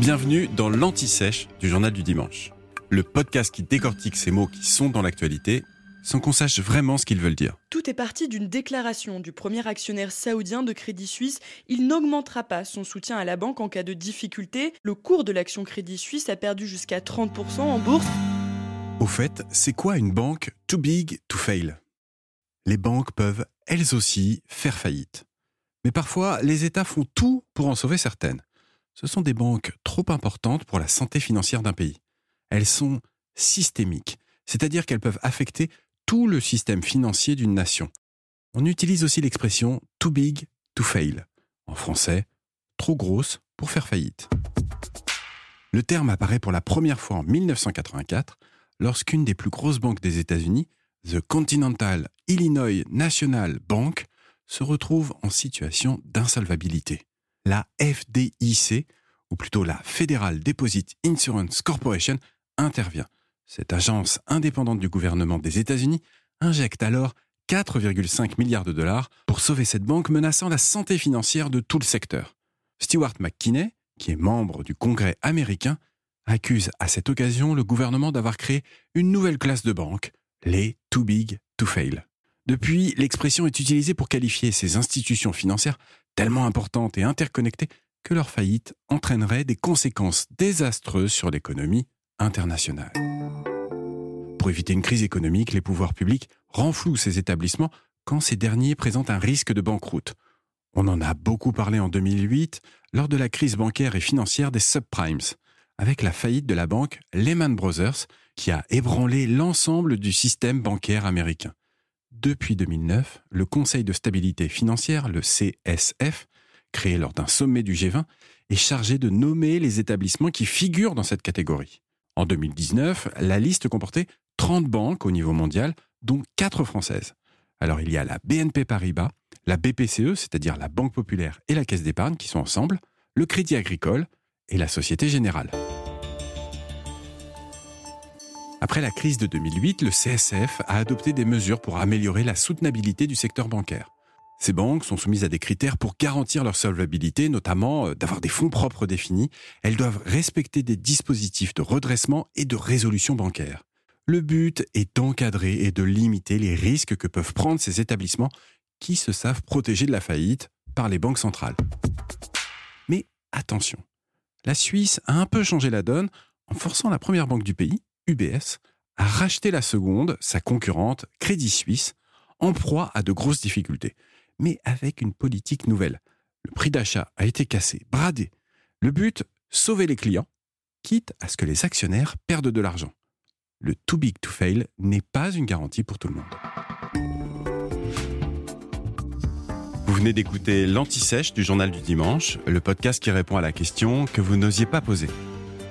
Bienvenue dans l'Anti-Sèche du Journal du Dimanche, le podcast qui décortique ces mots qui sont dans l'actualité sans qu'on sache vraiment ce qu'ils veulent dire. Tout est parti d'une déclaration du premier actionnaire saoudien de Crédit Suisse. Il n'augmentera pas son soutien à la banque en cas de difficulté. Le cours de l'action Crédit Suisse a perdu jusqu'à 30% en bourse. Au fait, c'est quoi une banque too big to fail? Les banques peuvent, elles aussi, faire faillite. Mais parfois, les États font tout pour en sauver certaines ce sont des banques trop importantes pour la santé financière d'un pays. Elles sont systémiques, c'est-à-dire qu'elles peuvent affecter tout le système financier d'une nation. On utilise aussi l'expression too big to fail. En français, trop grosse pour faire faillite. Le terme apparaît pour la première fois en 1984 lorsqu'une des plus grosses banques des États-Unis, The Continental Illinois National Bank, se retrouve en situation d'insolvabilité la FDIC, ou plutôt la Federal Deposit Insurance Corporation, intervient. Cette agence indépendante du gouvernement des États-Unis injecte alors 4,5 milliards de dollars pour sauver cette banque menaçant la santé financière de tout le secteur. Stewart McKinney, qui est membre du Congrès américain, accuse à cette occasion le gouvernement d'avoir créé une nouvelle classe de banques, les too big to fail. Depuis, l'expression est utilisée pour qualifier ces institutions financières tellement importantes et interconnectées que leur faillite entraînerait des conséquences désastreuses sur l'économie internationale. Pour éviter une crise économique, les pouvoirs publics renflouent ces établissements quand ces derniers présentent un risque de banqueroute. On en a beaucoup parlé en 2008 lors de la crise bancaire et financière des subprimes, avec la faillite de la banque Lehman Brothers qui a ébranlé l'ensemble du système bancaire américain. Depuis 2009, le Conseil de stabilité financière, le CSF, créé lors d'un sommet du G20, est chargé de nommer les établissements qui figurent dans cette catégorie. En 2019, la liste comportait 30 banques au niveau mondial, dont 4 françaises. Alors il y a la BNP Paribas, la BPCE, c'est-à-dire la Banque Populaire et la Caisse d'épargne qui sont ensemble, le Crédit Agricole et la Société Générale. Après la crise de 2008, le CSF a adopté des mesures pour améliorer la soutenabilité du secteur bancaire. Ces banques sont soumises à des critères pour garantir leur solvabilité, notamment euh, d'avoir des fonds propres définis. Elles doivent respecter des dispositifs de redressement et de résolution bancaire. Le but est d'encadrer et de limiter les risques que peuvent prendre ces établissements qui se savent protégés de la faillite par les banques centrales. Mais attention, la Suisse a un peu changé la donne en forçant la première banque du pays, UBS, a racheté la seconde, sa concurrente, Crédit Suisse, en proie à de grosses difficultés, mais avec une politique nouvelle. Le prix d'achat a été cassé, bradé. Le but, sauver les clients, quitte à ce que les actionnaires perdent de l'argent. Le too big to fail n'est pas une garantie pour tout le monde. Vous venez d'écouter l'Anti-Sèche du Journal du Dimanche, le podcast qui répond à la question que vous n'osiez pas poser.